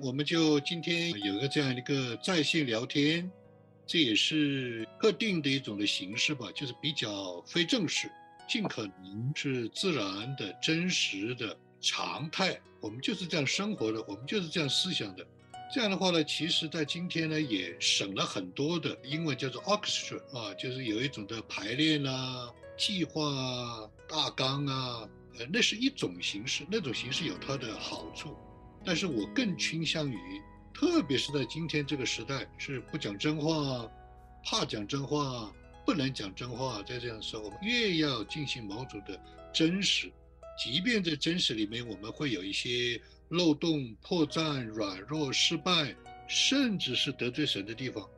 我们就今天有一个这样一个在线聊天，这也是特定的一种的形式吧，就是比较非正式，尽可能是自然的、真实的常态。我们就是这样生活的，我们就是这样思想的。这样的话呢，其实在今天呢也省了很多的英文叫做 orchestra 啊，就是有一种的排练啊、计划啊大纲啊，呃，那是一种形式，那种形式有它的好处。但是我更倾向于，特别是在今天这个时代，是不讲真话，怕讲真话，不能讲真话。在这样的时候，我们越要进行某种的真实，即便在真实里面，我们会有一些漏洞、破绽、软弱、失败，甚至是得罪神的地方，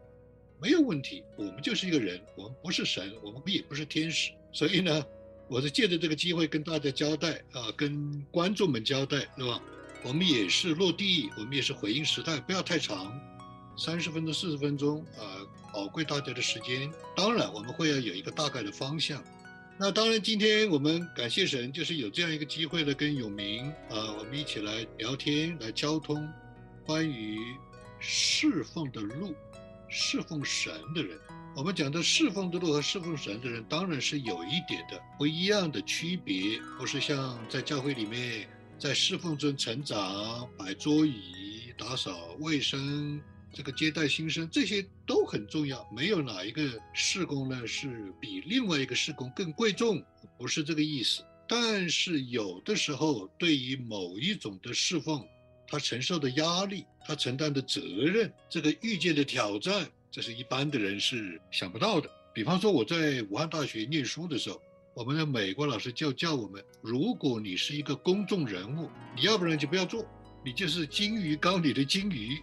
没有问题。我们就是一个人，我们不是神，我们也不是天使。所以呢，我是借着这个机会跟大家交代啊，跟观众们交代，是吧？我们也是落地，我们也是回应时代，不要太长，三十分钟、四十分钟，啊，宝贵大家的时间。当然，我们会要有一个大概的方向。那当然，今天我们感谢神，就是有这样一个机会呢，跟永明啊，我们一起来聊天，来交通，关于侍奉的路，侍奉神的人。我们讲的侍奉的路和侍奉神的人，当然是有一点的不一样的区别，不是像在教会里面。在侍奉中成长，摆桌椅、打扫卫生，这个接待新生，这些都很重要。没有哪一个侍工呢是比另外一个侍工更贵重，不是这个意思。但是有的时候，对于某一种的侍奉，他承受的压力，他承担的责任，这个遇见的挑战，这是一般的人是想不到的。比方说，我在武汉大学念书的时候。我们的美国老师就教我们：如果你是一个公众人物，你要不然就不要做，你就是金鱼缸里的金鱼。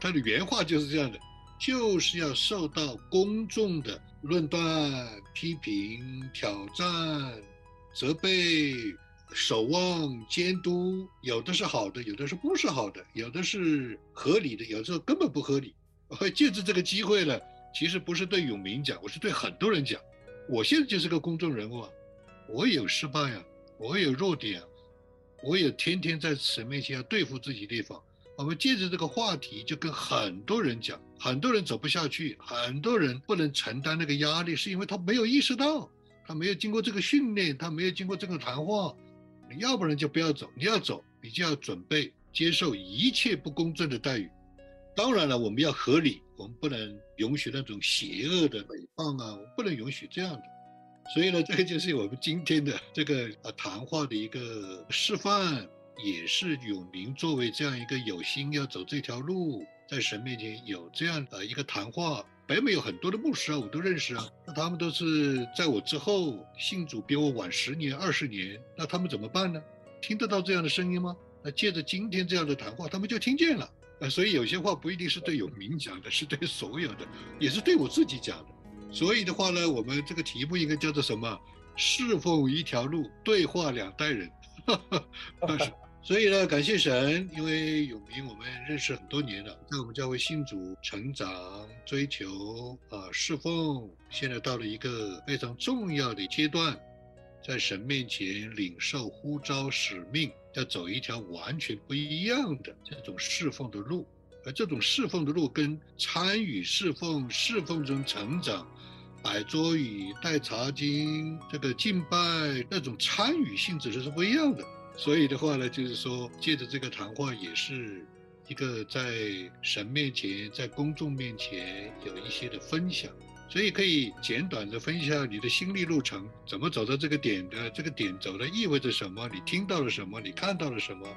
他的原话就是这样的，就是要受到公众的论断、批评、挑战、责备、守望、监督，有的是好的，有的是不是好的，有的是合理的，有时候根本不合理。借着这个机会呢，其实不是对永明讲，我是对很多人讲。我现在就是个公众人物啊，我有失败啊，我有弱点啊，我也天天在神面前要对付自己地方。我们借着这个话题，就跟很多人讲，很多人走不下去，很多人不能承担那个压力，是因为他没有意识到，他没有经过这个训练，他没有经过这个谈话。你要不然就不要走，你要走，你就要准备接受一切不公正的待遇。当然了，我们要合理。我们不能允许那种邪恶的诽谤啊，我们不能允许这样的。所以呢，这个就是我们今天的这个呃谈话的一个示范，也是永宁作为这样一个有心要走这条路，在神面前有这样的一个谈话。北美有很多的牧师啊，我都认识啊，那他们都是在我之后信主比我晚十年、二十年，那他们怎么办呢？听得到这样的声音吗？那借着今天这样的谈话，他们就听见了。呃，所以有些话不一定是对永明讲的，是对所有的，也是对我自己讲的。所以的话呢，我们这个题目应该叫做什么？侍奉一条路，对话两代人。所以呢，感谢神，因为永明我们认识很多年了，在我们教会信主、成长、追求啊侍奉，现在到了一个非常重要的阶段。在神面前领受呼召使命，要走一条完全不一样的这种侍奉的路，而这种侍奉的路跟参与侍奉、侍奉中成长、摆桌椅、带茶巾、这个敬拜那种参与性质是不一样的。所以的话呢，就是说借着这个谈话，也是一个在神面前、在公众面前有一些的分享。所以可以简短的分享你的心历路程，怎么走到这个点的？这个点走的意味着什么？你听到了什么？你看到了什么？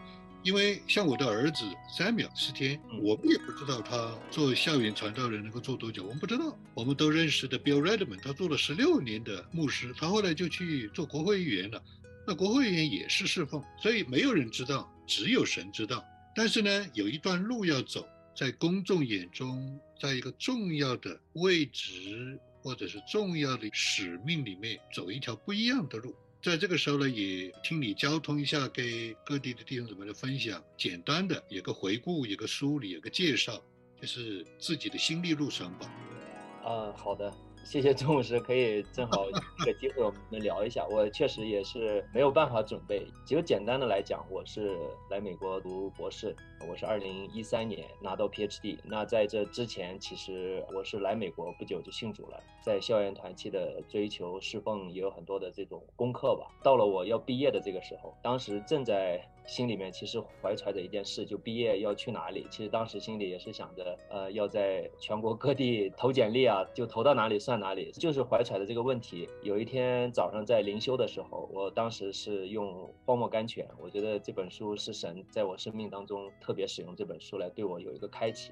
因为像我的儿子三秒四天，我们也不知道他做校园传道人能够做多久，我们不知道。我们都认识的 Bill Redman，他做了十六年的牧师，他后来就去做国会议员了。那国会议员也是侍奉，所以没有人知道，只有神知道。但是呢，有一段路要走。在公众眼中，在一个重要的位置或者是重要的使命里面，走一条不一样的路。在这个时候呢，也听你交通一下，给各地的弟兄姊妹的分享，简单的有个回顾，有个梳理，有个介绍，就是自己的心历路程吧。啊，好的。谢谢钟老师，可以正好这个机会我们聊一下。我确实也是没有办法准备，就简单的来讲，我是来美国读博士，我是二零一三年拿到 PhD。那在这之前，其实我是来美国不久就信主了，在校园团契的追求侍奉也有很多的这种功课吧。到了我要毕业的这个时候，当时正在。心里面其实怀揣着一件事，就毕业要去哪里。其实当时心里也是想着，呃，要在全国各地投简历啊，就投到哪里算哪里，就是怀揣着这个问题。有一天早上在灵修的时候，我当时是用《荒漠甘泉》，我觉得这本书是神在我生命当中特别使用这本书来对我有一个开启。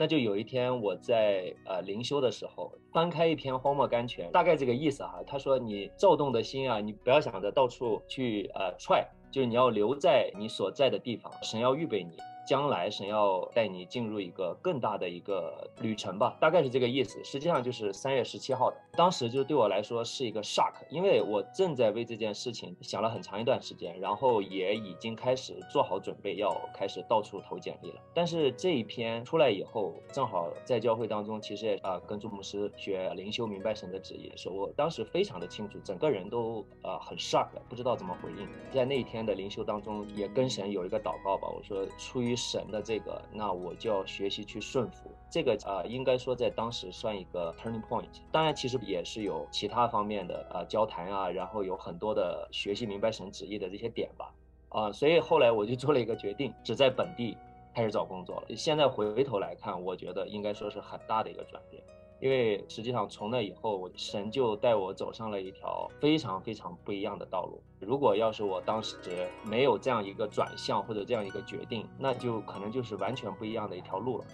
那就有一天我在呃灵修的时候，翻开一篇《荒漠甘泉》，大概这个意思哈。他说：“你躁动的心啊，你不要想着到处去呃踹。”就是你要留在你所在的地方，神要预备你。将来神要带你进入一个更大的一个旅程吧，大概是这个意思。实际上就是三月十七号的，当时就对我来说是一个 shock，因为我正在为这件事情想了很长一段时间，然后也已经开始做好准备，要开始到处投简历了。但是这一篇出来以后，正好在教会当中，其实也啊跟朱牧师学灵修，明白神的旨意，时候，我当时非常的清楚，整个人都呃很 shock，不知道怎么回应。在那一天的灵修当中，也跟神有一个祷告吧，我说出于。神的这个，那我就要学习去顺服。这个啊，应该说在当时算一个 turning point。当然，其实也是有其他方面的呃交谈啊，然后有很多的学习明白神旨意的这些点吧。啊，所以后来我就做了一个决定，只在本地开始找工作了。现在回头来看，我觉得应该说是很大的一个转变。因为实际上从那以后，神就带我走上了一条非常非常不一样的道路。如果要是我当时没有这样一个转向或者这样一个决定，那就可能就是完全不一样的一条路了。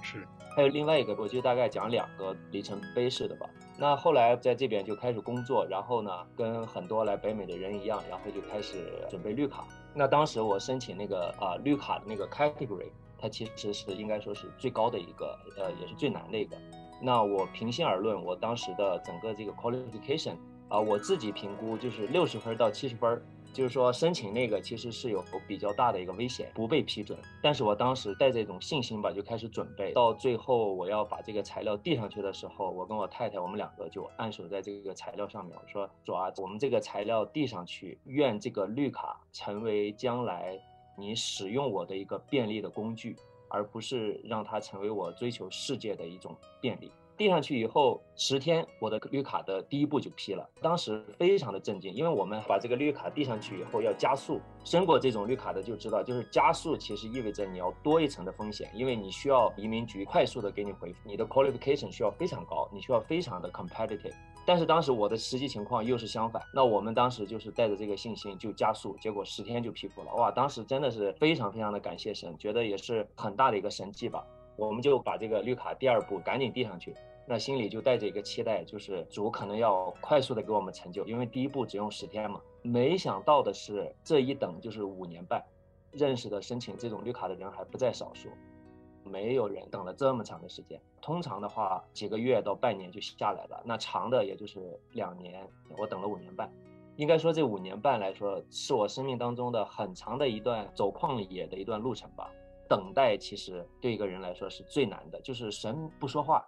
是，还有另外一个，我就大概讲两个里程碑式的吧。那后来在这边就开始工作，然后呢，跟很多来北美的人一样，然后就开始准备绿卡。那当时我申请那个啊绿卡的那个 category，它其实是应该说是最高的一个，呃，也是最难的一个。那我平心而论，我当时的整个这个 qualification 啊，我自己评估就是六十分到七十分，就是说申请那个其实是有比较大的一个危险不被批准。但是我当时带着一种信心吧，就开始准备。到最后我要把这个材料递上去的时候，我跟我太太我们两个就按手在这个材料上面，我说主啊，我们这个材料递上去，愿这个绿卡成为将来你使用我的一个便利的工具。而不是让它成为我追求世界的一种便利。递上去以后，十天我的绿卡的第一步就批了，当时非常的震惊，因为我们把这个绿卡递上去以后要加速，申过这种绿卡的就知道，就是加速其实意味着你要多一层的风险，因为你需要移民局快速的给你回复，你的 qualification 需要非常高，你需要非常的 competitive。但是当时我的实际情况又是相反，那我们当时就是带着这个信心就加速，结果十天就批复了，哇，当时真的是非常非常的感谢神，觉得也是很大的一个神迹吧。我们就把这个绿卡第二步赶紧递上去，那心里就带着一个期待，就是主可能要快速的给我们成就，因为第一步只用十天嘛。没想到的是这一等就是五年半，认识的申请这种绿卡的人还不在少数。没有人等了这么长的时间，通常的话几个月到半年就下来了，那长的也就是两年，我等了五年半。应该说这五年半来说，是我生命当中的很长的一段走旷野的一段路程吧。等待其实对一个人来说是最难的，就是神不说话。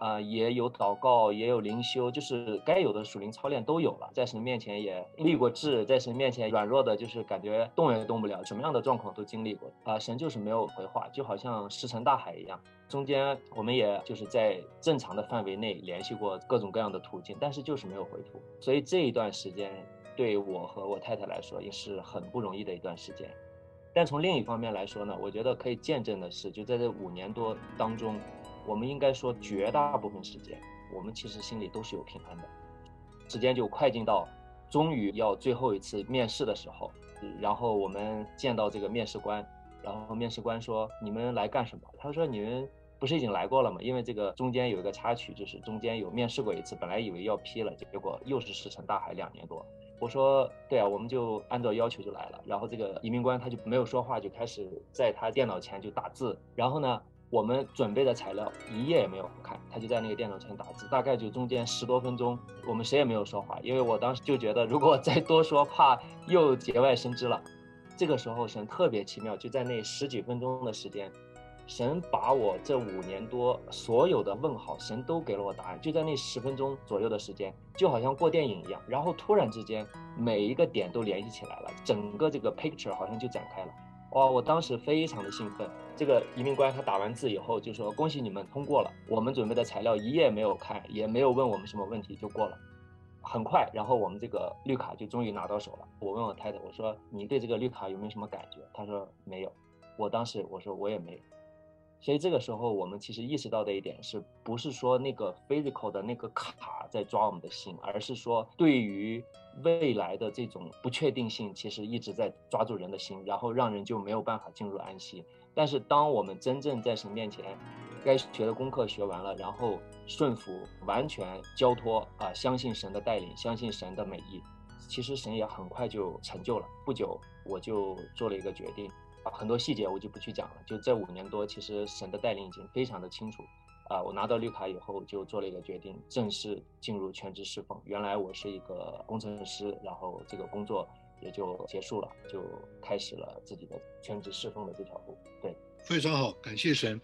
啊，也有祷告，也有灵修，就是该有的属灵操练都有了。在神面前也立过志，在神面前软弱的，就是感觉动也动不了，什么样的状况都经历过。啊，神就是没有回话，就好像石沉大海一样。中间我们也就是在正常的范围内联系过各种各样的途径，但是就是没有回复。所以这一段时间对我和我太太来说也是很不容易的一段时间。但从另一方面来说呢，我觉得可以见证的是，就在这五年多当中。我们应该说，绝大部分时间，我们其实心里都是有平安的。时间就快进到，终于要最后一次面试的时候，然后我们见到这个面试官，然后面试官说：“你们来干什么？”他说：“你们不是已经来过了吗？因为这个中间有一个插曲，就是中间有面试过一次，本来以为要批了，结果又是石沉大海两年多。”我说：“对啊，我们就按照要求就来了。”然后这个移民官他就没有说话，就开始在他电脑前就打字，然后呢？我们准备的材料一页也没有看，他就在那个电脑前打字，大概就中间十多分钟，我们谁也没有说话，因为我当时就觉得，如果再多说，怕又节外生枝了。这个时候神特别奇妙，就在那十几分钟的时间，神把我这五年多所有的问号，神都给了我答案，就在那十分钟左右的时间，就好像过电影一样。然后突然之间，每一个点都联系起来了，整个这个 picture 好像就展开了。哇，我当时非常的兴奋。这个移民官他打完字以后就说：“恭喜你们通过了，我们准备的材料一页没有看，也没有问我们什么问题就过了。”很快，然后我们这个绿卡就终于拿到手了。我问我太太，我说你对这个绿卡有没有什么感觉？她说没有。我当时我说我也没有。所以这个时候我们其实意识到的一点是不是说那个 physical 的那个卡在抓我们的心，而是说对于未来的这种不确定性，其实一直在抓住人的心，然后让人就没有办法进入安息。但是当我们真正在神面前，该学的功课学完了，然后顺服、完全交托啊，相信神的带领，相信神的美意，其实神也很快就成就了。不久，我就做了一个决定，啊，很多细节我就不去讲了。就这五年多，其实神的带领已经非常的清楚。啊，我拿到绿卡以后，就做了一个决定，正式进入全职侍奉。原来我是一个工程师，然后这个工作也就结束了，就开始了自己的全职侍奉的这条路。对，非常好，感谢神。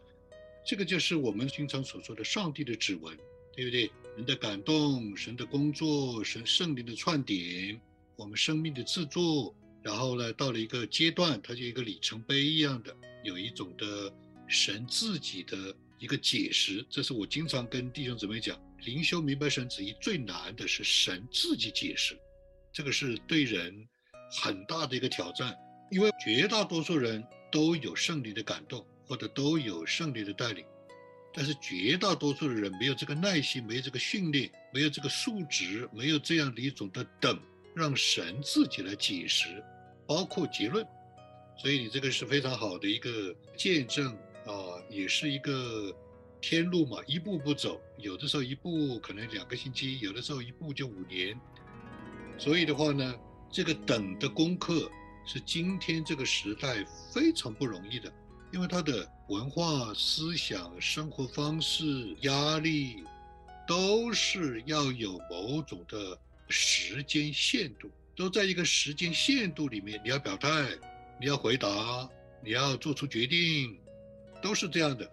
这个就是我们经常所说的上帝的指纹，对不对？人的感动，神的工作，神圣灵的串点，我们生命的制作，然后呢，到了一个阶段，它就一个里程碑一样的，有一种的神自己的一个解释。这是我经常跟弟兄姊妹讲，灵修明白神旨意最难的是神自己解释，这个是对人很大的一个挑战，因为绝大多数人都有圣灵的感动。或者都有胜利的带领，但是绝大多数的人没有这个耐心，没有这个训练，没有这个素质，没有这样的一种的等，让神自己来解释，包括结论。所以你这个是非常好的一个见证啊，也是一个天路嘛，一步步走，有的时候一步可能两个星期，有的时候一步就五年。所以的话呢，这个等的功课是今天这个时代非常不容易的。因为他的文化、思想、生活方式、压力，都是要有某种的时间限度，都在一个时间限度里面。你要表态，你要回答，你要做出决定，都是这样的。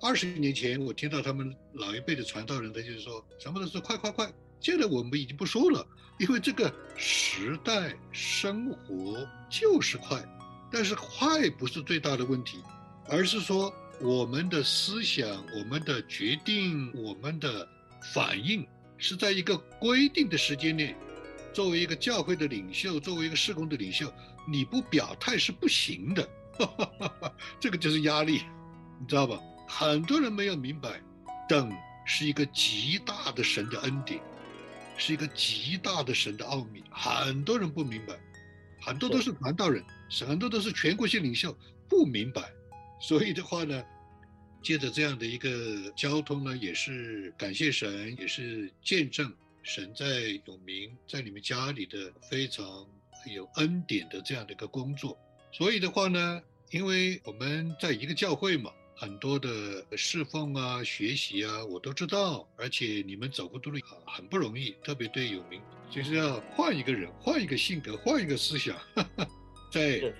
二十年前，我听到他们老一辈的传道人，他就是说什么都是快快快。现在我们已经不说了，因为这个时代生活就是快。但是快不是最大的问题，而是说我们的思想、我们的决定、我们的反应是在一个规定的时间内。作为一个教会的领袖，作为一个事工的领袖，你不表态是不行的。这个就是压力，你知道吧？很多人没有明白，等是一个极大的神的恩典，是一个极大的神的奥秘。很多人不明白，很多都是传道人。很多都是全国性领袖不明白，所以的话呢，借着这样的一个交通呢，也是感谢神，也是见证神在永明在你们家里的非常有恩典的这样的一个工作。所以的话呢，因为我们在一个教会嘛，很多的侍奉啊、学习啊，我都知道，而且你们走过的路很不容易，特别对永明，就是要换一个人，换一个性格，换一个思想。在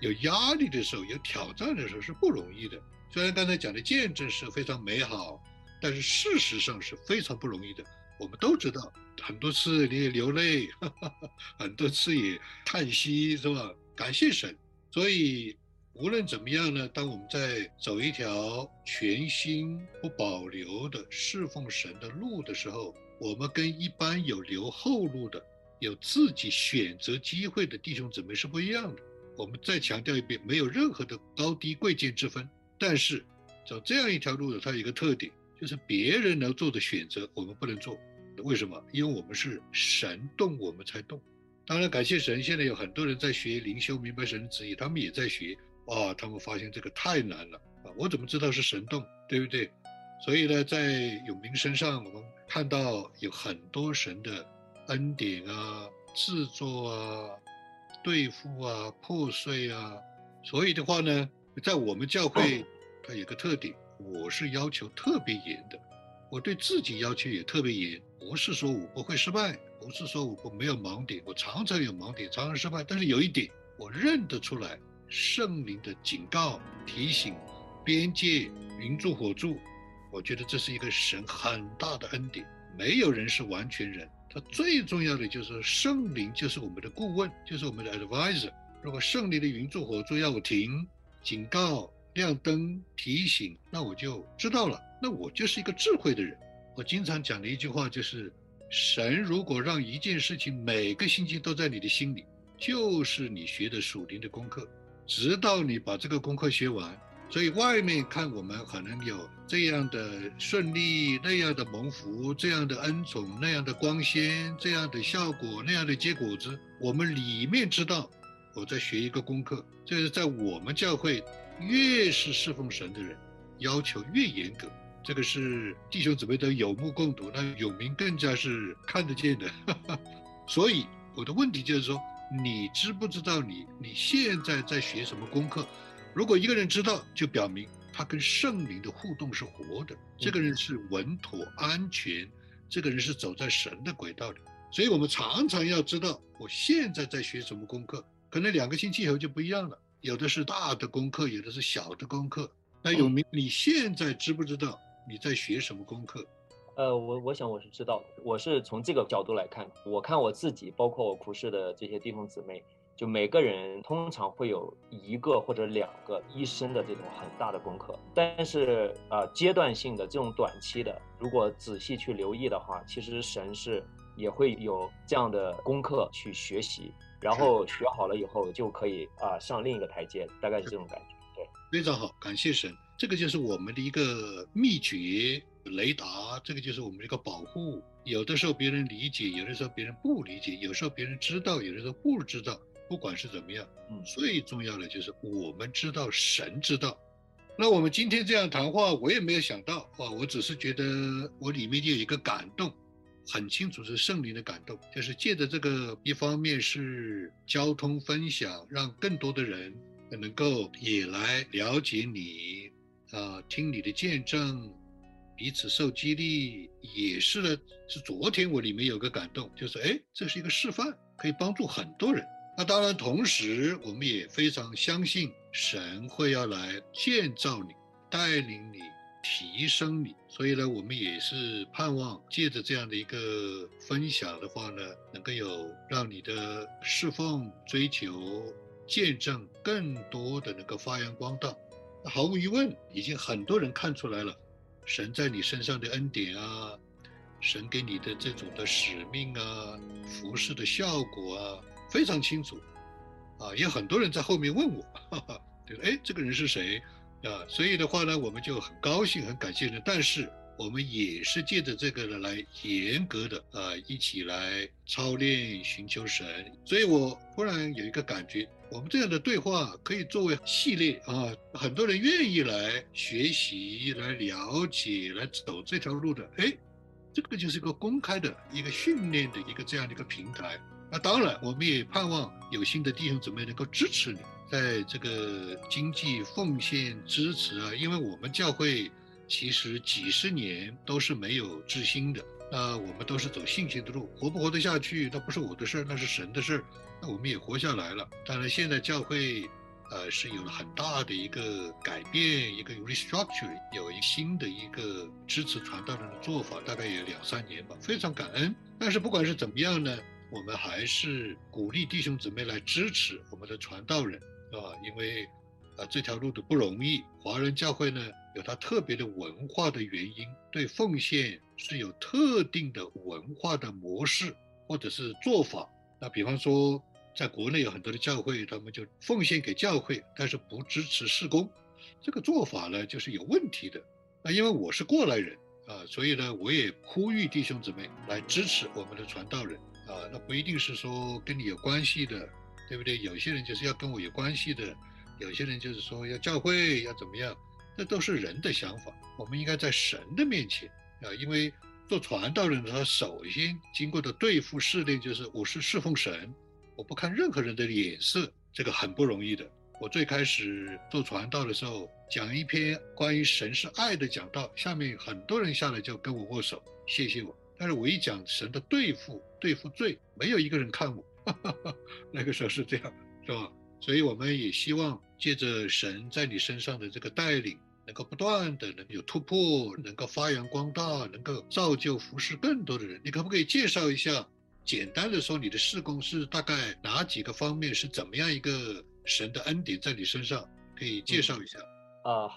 有压力的时候、有挑战的时候是不容易的。虽然刚才讲的见证是非常美好，但是事实上是非常不容易的。我们都知道，很多次你也流泪，很多次也叹息，是吧？感谢神。所以无论怎么样呢，当我们在走一条全新不保留的侍奉神的路的时候，我们跟一般有留后路的。有自己选择机会的弟兄姊妹是不一样的。我们再强调一遍，没有任何的高低贵贱之分。但是走这样一条路的，它有一个特点，就是别人能做的选择，我们不能做。为什么？因为我们是神动，我们才动。当然，感谢神，现在有很多人在学灵修，明白神的旨意，他们也在学。哇，他们发现这个太难了啊！我怎么知道是神动，对不对？所以呢，在永明身上，我们看到有很多神的。恩典啊，制作啊，对付啊，破碎啊，所以的话呢，在我们教会，它有个特点，我是要求特别严的，我对自己要求也特别严，不是说我不会失败，不是说我不没有盲点，我常常有盲点，常常失败，但是有一点，我认得出来，圣灵的警告、提醒、边界云柱火柱，我觉得这是一个神很大的恩典。没有人是完全人，他最重要的就是圣灵，就是我们的顾问，就是我们的 advisor。如果圣灵的云柱火柱要我停、警告、亮灯、提醒，那我就知道了。那我就是一个智慧的人。我经常讲的一句话就是：神如果让一件事情每个星期都在你的心里，就是你学的属灵的功课，直到你把这个功课学完。所以外面看我们可能有这样的顺利、那样的蒙福、这样的恩宠、那样的光鲜、这样的效果、那样的结果子，我们里面知道，我在学一个功课。就是在我们教会，越是侍奉神的人，要求越严格。这个是弟兄姊妹都有目共睹，那永明更加是看得见的。所以我的问题就是说，你知不知道你你现在在学什么功课？如果一个人知道，就表明他跟圣灵的互动是活的，这个人是稳妥安全，这个人是走在神的轨道里。所以我们常常要知道，我现在在学什么功课，可能两个星期以后就不一样了。有的是大的功课，有的是小的功课。那有明，你现在知不知道你在学什么功课？呃，我我想我是知道的，我是从这个角度来看，我看我自己，包括我服侍的这些弟兄姊妹。就每个人通常会有一个或者两个一生的这种很大的功课，但是啊，阶段性的这种短期的，如果仔细去留意的话，其实神是也会有这样的功课去学习，然后学好了以后就可以啊上另一个台阶，大概是这种感觉。对，非常好，感谢神，这个就是我们的一个秘诀雷达，这个就是我们的一个保护。有的时候别人理解，有的时候别人不理解，有时候别人知道，有的时候不知道。不管是怎么样，嗯，最重要的就是我们知道神知道。那我们今天这样谈话，我也没有想到啊，我只是觉得我里面就有一个感动，很清楚是圣灵的感动，就是借着这个，一方面是交通分享，让更多的人能够也来了解你，啊，听你的见证，彼此受激励。也是呢，是昨天我里面有个感动，就是哎，这是一个示范，可以帮助很多人。那当然，同时我们也非常相信神会要来建造你、带领你、提升你。所以呢，我们也是盼望借着这样的一个分享的话呢，能够有让你的侍奉、追求、见证更多的能够发扬光大。毫无疑问，已经很多人看出来了，神在你身上的恩典啊，神给你的这种的使命啊，服饰的效果啊。非常清楚，啊，也很多人在后面问我，哈哈，对，哎，这个人是谁啊？所以的话呢，我们就很高兴、很感谢的。但是我们也是借着这个呢，来严格的啊，一起来操练、寻求神。所以我忽然有一个感觉，我们这样的对话可以作为系列啊，很多人愿意来学习、来了解、来走这条路的，哎，这个就是一个公开的一个训练的一个这样的一个平台。那当然，我们也盼望有新的弟兄姊妹能够支持你，在这个经济奉献支持啊，因为我们教会其实几十年都是没有知心的，那我们都是走信心的路，活不活得下去，那不是我的事儿，那是神的事儿。那我们也活下来了。当然，现在教会，呃，是有了很大的一个改变，一个 restructure，有一新的一个支持传道人的做法，大概有两三年吧，非常感恩。但是不管是怎么样呢？我们还是鼓励弟兄姊妹来支持我们的传道人，啊，因为，啊，这条路的不容易。华人教会呢，有它特别的文化的原因，对奉献是有特定的文化的模式或者是做法。那比方说，在国内有很多的教会，他们就奉献给教会，但是不支持事工，这个做法呢，就是有问题的。那因为我是过来人，啊，所以呢，我也呼吁弟兄姊妹来支持我们的传道人。啊，那不一定是说跟你有关系的，对不对？有些人就是要跟我有关系的，有些人就是说要教会要怎么样，这都是人的想法。我们应该在神的面前啊，因为做传道人，他首先经过的对付试炼就是我是侍奉神，我不看任何人的脸色，这个很不容易的。我最开始做传道的时候，讲一篇关于神是爱的讲道，下面很多人下来就跟我握手，谢谢我。但是我一讲神的对付对付罪，没有一个人看我，那个时候是这样，是吧？所以我们也希望借着神在你身上的这个带领，能够不断的能有突破，能够发扬光大，能够造就服侍更多的人。你可不可以介绍一下，简单的说，你的事工是大概哪几个方面，是怎么样一个神的恩典在你身上？可以介绍一下。啊，好，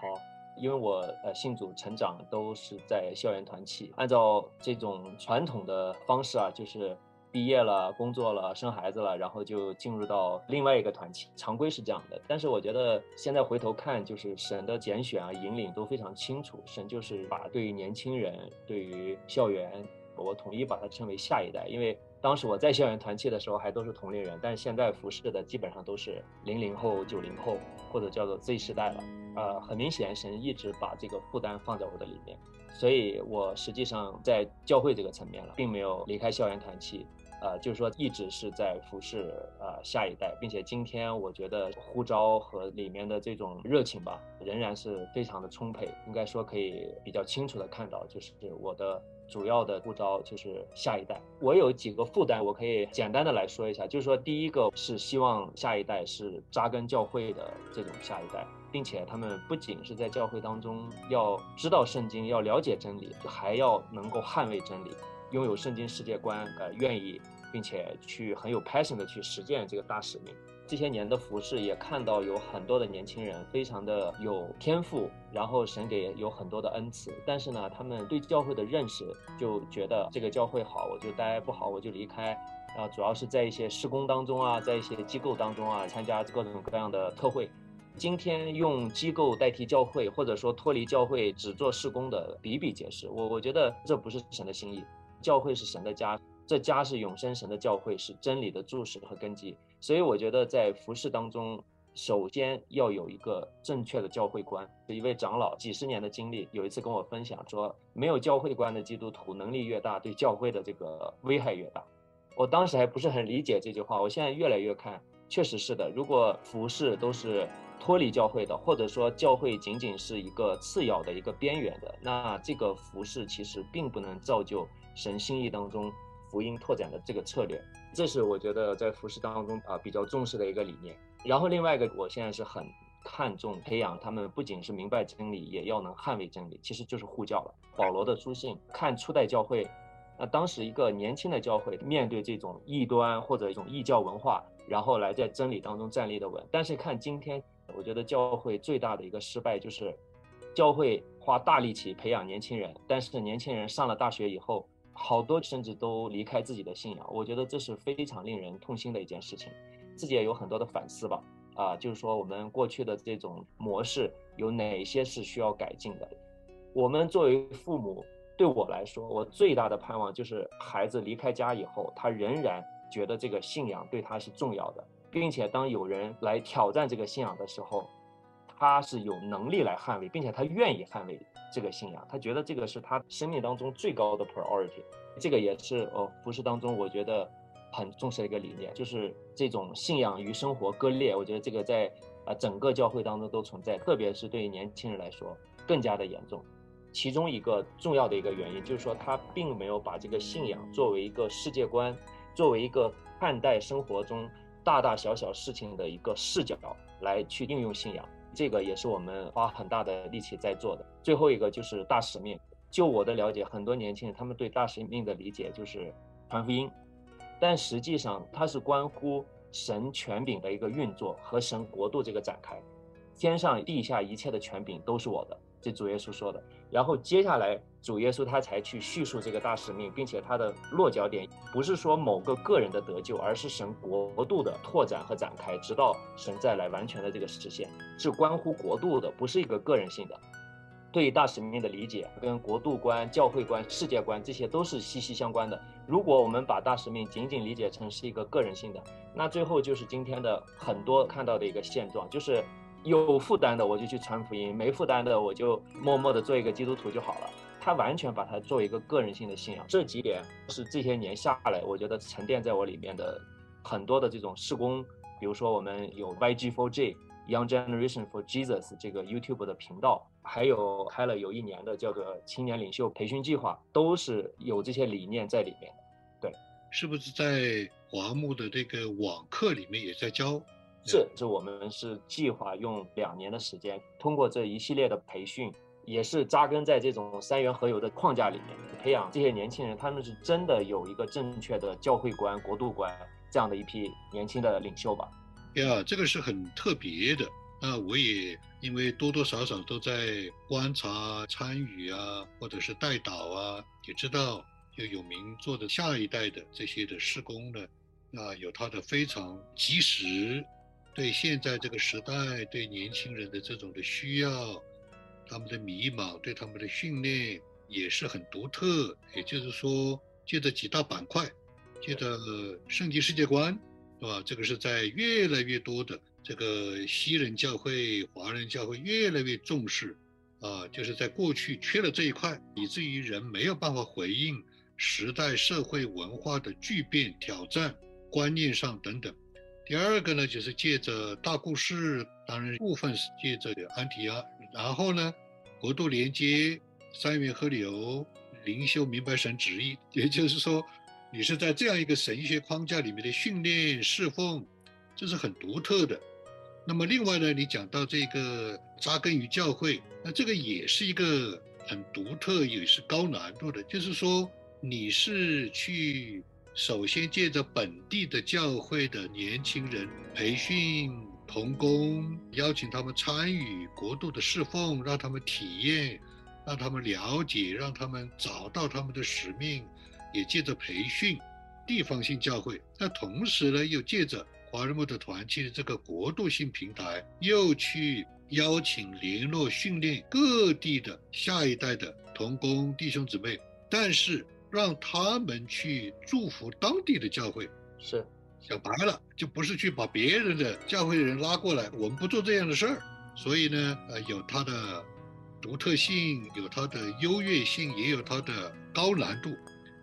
因为我呃信主成长都是在校园团契，按照这种传统的方式啊，就是。毕业了，工作了，生孩子了，然后就进入到另外一个团体，常规是这样的。但是我觉得现在回头看，就是神的拣选啊、引领都非常清楚。神就是把对于年轻人、对于校园，我统一把它称为下一代，因为当时我在校园团契的时候还都是同龄人，但是现在服侍的基本上都是零零后、九零后或者叫做 Z 时代了。呃，很明显，神一直把这个负担放在我的里面，所以我实际上在教会这个层面了，并没有离开校园团契。呃，就是说一直是在服侍呃下一代，并且今天我觉得呼召和里面的这种热情吧，仍然是非常的充沛。应该说可以比较清楚的看到，就是我的主要的呼召就是下一代。我有几个负担，我可以简单的来说一下，就是说第一个是希望下一代是扎根教会的这种下一代，并且他们不仅是在教会当中要知道圣经，要了解真理，还要能够捍卫真理，拥有圣经世界观，呃，愿意。并且去很有 passion 的去实践这个大使命。这些年的服饰也看到有很多的年轻人非常的有天赋，然后神给有很多的恩赐，但是呢，他们对教会的认识就觉得这个教会好我就待，不好我就离开。啊，主要是在一些施工当中啊，在一些机构当中啊，参加各种各样的特会。今天用机构代替教会，或者说脱离教会只做施工的比比皆是。我我觉得这不是神的心意，教会是神的家。这家是永生神的教会，是真理的注释和根基。所以我觉得在服饰当中，首先要有一个正确的教会观。一位长老几十年的经历，有一次跟我分享说，没有教会观的基督徒，能力越大，对教会的这个危害越大。我当时还不是很理解这句话，我现在越来越看，确实是的。如果服饰都是脱离教会的，或者说教会仅仅是一个次要的一个边缘的，那这个服饰其实并不能造就神心意当中。福音拓展的这个策略，这是我觉得在服饰当中啊比较重视的一个理念。然后另外一个，我现在是很看重培养他们，不仅是明白真理，也要能捍卫真理，其实就是护教了。保罗的书信看初代教会，那当时一个年轻的教会面对这种异端或者一种异教文化，然后来在真理当中站立的稳。但是看今天，我觉得教会最大的一个失败就是，教会花大力气培养年轻人，但是年轻人上了大学以后。好多甚至都离开自己的信仰，我觉得这是非常令人痛心的一件事情，自己也有很多的反思吧。啊，就是说我们过去的这种模式有哪些是需要改进的？我们作为父母，对我来说，我最大的盼望就是孩子离开家以后，他仍然觉得这个信仰对他是重要的，并且当有人来挑战这个信仰的时候，他是有能力来捍卫，并且他愿意捍卫。这个信仰，他觉得这个是他生命当中最高的 priority，这个也是呃服饰当中我觉得很重视的一个理念，就是这种信仰与生活割裂，我觉得这个在啊整个教会当中都存在，特别是对于年轻人来说更加的严重。其中一个重要的一个原因就是说，他并没有把这个信仰作为一个世界观，作为一个看待生活中大大小小事情的一个视角来去应用信仰。这个也是我们花很大的力气在做的。最后一个就是大使命。就我的了解，很多年轻人他们对大使命的理解就是传福音，但实际上它是关乎神权柄的一个运作和神国度这个展开。天上地下一切的权柄都是我的。这主耶稣说的，然后接下来主耶稣他才去叙述这个大使命，并且他的落脚点不是说某个个人的得救，而是神国度的拓展和展开，直到神再来完全的这个实现，是关乎国度的，不是一个个人性的。对于大使命的理解，跟国度观、教会观、世界观这些都是息息相关的。如果我们把大使命仅仅理解成是一个个人性的，那最后就是今天的很多看到的一个现状，就是。有负担的我就去传福音，没负担的我就默默的做一个基督徒就好了。他完全把它作为一个个人性的信仰，这几点是这些年下来，我觉得沉淀在我里面的很多的这种事工。比如说我们有 YG4J Young Generation for Jesus 这个 YouTube 的频道，还有开了有一年的叫做青年领袖培训计划，都是有这些理念在里面。对，是不是在华木的这个网课里面也在教？是，是我们是计划用两年的时间，通过这一系列的培训，也是扎根在这种三元合游的框架里面，培养这些年轻人，他们是真的有一个正确的教会观、国度观这样的一批年轻的领袖吧。呀，这个是很特别的。那我也因为多多少少都在观察、参与啊，或者是带导啊，也知道就有名做的下一代的这些的施工呢，啊，有他的非常及时。对现在这个时代，对年轻人的这种的需要，他们的迷茫，对他们的训练也是很独特。也就是说，借着几大板块，借着圣经世界观，是吧？这个是在越来越多的这个西人教会、华人教会越来越重视，啊，就是在过去缺了这一块，以至于人没有办法回应时代、社会、文化的巨变、挑战、观念上等等。第二个呢，就是借着大故事，当然部分是借着安提阿，然后呢，国度连接、三元河流、灵修明白神旨意，也就是说，你是在这样一个神学框架里面的训练侍奉，这是很独特的。那么另外呢，你讲到这个扎根于教会，那这个也是一个很独特，也是高难度的，就是说你是去。首先，借着本地的教会的年轻人培训童工，邀请他们参与国度的侍奉，让他们体验，让他们了解，让他们找到他们的使命。也借着培训地方性教会，那同时呢，又借着华人牧的团契这个国度性平台，又去邀请、联络、训练各地的下一代的童工弟兄姊妹。但是，让他们去祝福当地的教会，是讲白了，就不是去把别人的教会的人拉过来，我们不做这样的事儿。所以呢，呃，有它的独特性，有它的优越性，也有它的高难度，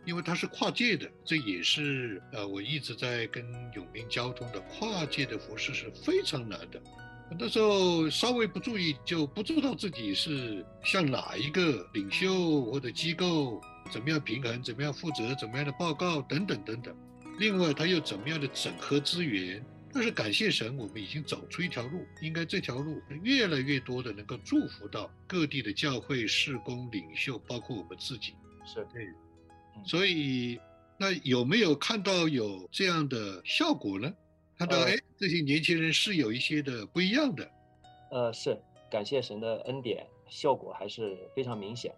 因为它是跨界的。这也是呃，我一直在跟永明交通的跨界的服饰是非常难的。很多时候稍微不注意，就不知道自己是向哪一个领袖或者机构。怎么样平衡？怎么样负责？怎么样的报告？等等等等。另外，他又怎么样的整合资源？但是感谢神，我们已经走出一条路，应该这条路越来越多的能够祝福到各地的教会、事工领袖，包括我们自己。是对。所以，那有没有看到有这样的效果呢？看到哎，这些年轻人是有一些的不一样的。呃，是感谢神的恩典，效果还是非常明显。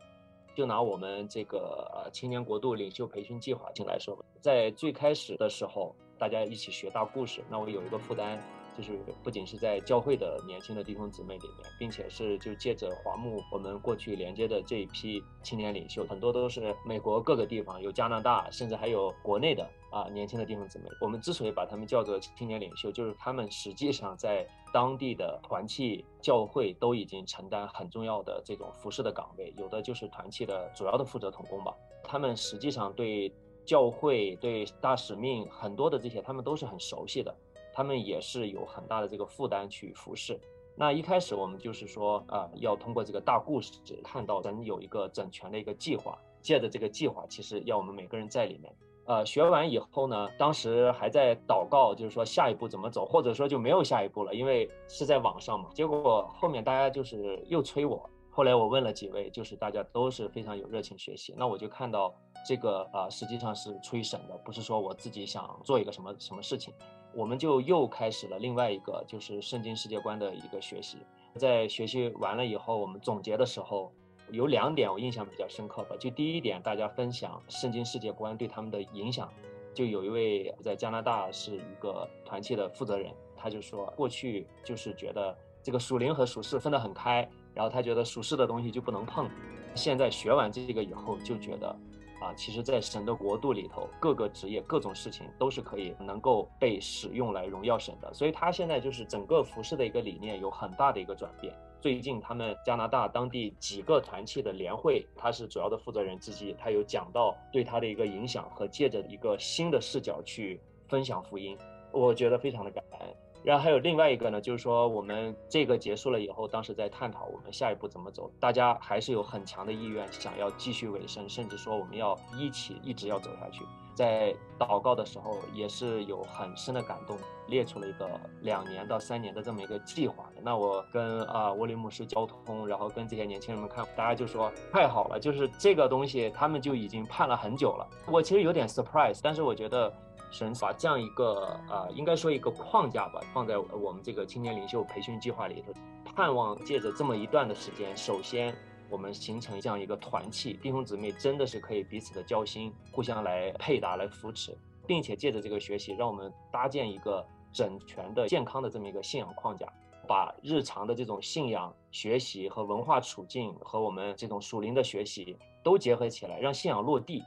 就拿我们这个青年国度领袖培训计划进来说吧，在最开始的时候，大家一起学大故事，那我有一个负担。就是不仅是在教会的年轻的弟兄姊妹里面，并且是就借着华牧我们过去连接的这一批青年领袖，很多都是美国各个地方，有加拿大，甚至还有国内的啊年轻的弟兄姊妹。我们之所以把他们叫做青年领袖，就是他们实际上在当地的团契教会都已经承担很重要的这种服饰的岗位，有的就是团契的主要的负责统工吧。他们实际上对教会、对大使命很多的这些，他们都是很熟悉的。他们也是有很大的这个负担去服侍。那一开始我们就是说，啊，要通过这个大故事看到咱有一个整全的一个计划。借着这个计划，其实要我们每个人在里面。呃，学完以后呢，当时还在祷告，就是说下一步怎么走，或者说就没有下一步了，因为是在网上嘛。结果后面大家就是又催我。后来我问了几位，就是大家都是非常有热情学习。那我就看到这个啊，实际上是出于神的，不是说我自己想做一个什么什么事情。我们就又开始了另外一个，就是圣经世界观的一个学习。在学习完了以后，我们总结的时候，有两点我印象比较深刻吧。就第一点，大家分享圣经世界观对他们的影响。就有一位在加拿大是一个团契的负责人，他就说，过去就是觉得这个属灵和属世分得很开，然后他觉得属世的东西就不能碰。现在学完这个以后，就觉得。啊，其实，在神的国度里头，各个职业、各种事情都是可以能够被使用来荣耀神的。所以，他现在就是整个服饰的一个理念有很大的一个转变。最近，他们加拿大当地几个团契的联会，他是主要的负责人之一，他有讲到对他的一个影响和借着一个新的视角去分享福音，我觉得非常的感恩。然后还有另外一个呢，就是说我们这个结束了以后，当时在探讨我们下一步怎么走，大家还是有很强的意愿想要继续尾声，甚至说我们要一起一直要走下去。在祷告的时候也是有很深的感动，列出了一个两年到三年的这么一个计划。那我跟啊沃利牧师交通，然后跟这些年轻人们看，大家就说太好了，就是这个东西他们就已经盼了很久了。我其实有点 surprise，但是我觉得。神把这样一个呃，应该说一个框架吧，放在我们这个青年领袖培训计划里头，盼望借着这么一段的时间，首先我们形成这样一个团契，弟兄姊妹真的是可以彼此的交心，互相来配搭、来扶持，并且借着这个学习，让我们搭建一个整全的、健康的这么一个信仰框架，把日常的这种信仰学习和文化处境和我们这种属灵的学习都结合起来，让信仰落地，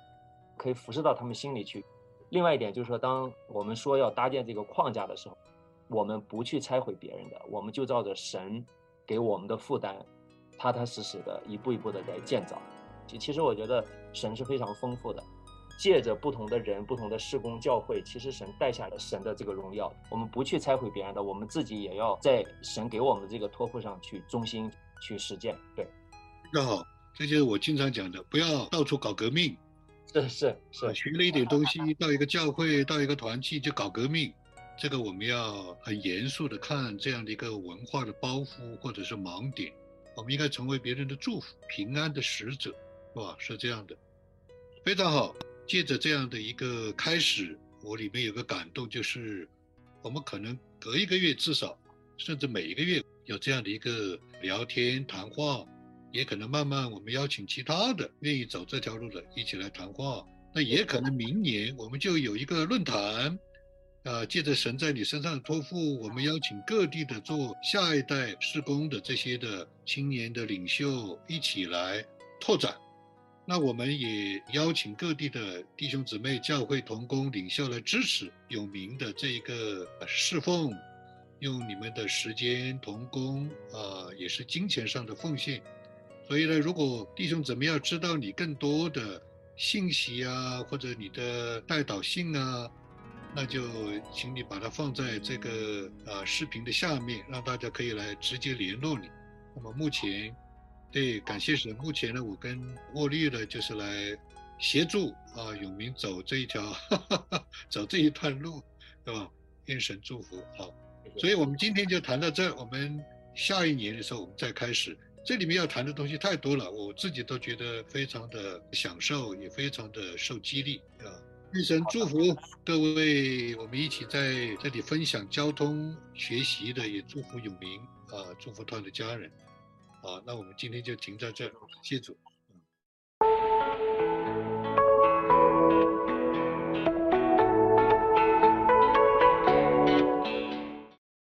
可以辐射到他们心里去。另外一点就是说，当我们说要搭建这个框架的时候，我们不去拆毁别人的，我们就照着神给我们的负担，踏踏实实的一步一步的在建造。其其实我觉得神是非常丰富的，借着不同的人、不同的施工教会，其实神带下了神的这个荣耀。我们不去拆毁别人的，我们自己也要在神给我们的这个托付上去忠心去实践。对，那好，这就是我经常讲的，不要到处搞革命。是是是，学了一点东西，到一个教会，到一个团契就搞革命，这个我们要很严肃的看这样的一个文化的包袱或者是盲点。我们应该成为别人的祝福、平安的使者，是吧？是这样的，非常好。借着这样的一个开始，我里面有个感动，就是我们可能隔一个月至少，甚至每一个月有这样的一个聊天谈话。也可能慢慢，我们邀请其他的愿意走这条路的一起来谈话。那也可能明年我们就有一个论坛，啊，借着神在你身上的托付，我们邀请各地的做下一代施工的这些的青年的领袖一起来拓展。那我们也邀请各地的弟兄姊妹、教会同工领袖来支持有名的这一个侍奉，用你们的时间同工啊，也是金钱上的奉献。所以呢，如果弟兄怎么样知道你更多的信息啊，或者你的代导信啊，那就请你把它放在这个啊视频的下面，让大家可以来直接联络你。那么目前，对，感谢神，目前呢，我跟沃利呢就是来协助啊永明走这一条哈哈，走这一段路，对吧？愿神祝福。好，所以我们今天就谈到这，我们下一年的时候我们再开始。这里面要谈的东西太多了，我自己都觉得非常的享受，也非常的受激励啊！一生祝福各位，我们一起在这里分享交通学习的，也祝福永明啊，祝福他的家人啊！那我们今天就停在这，谢主。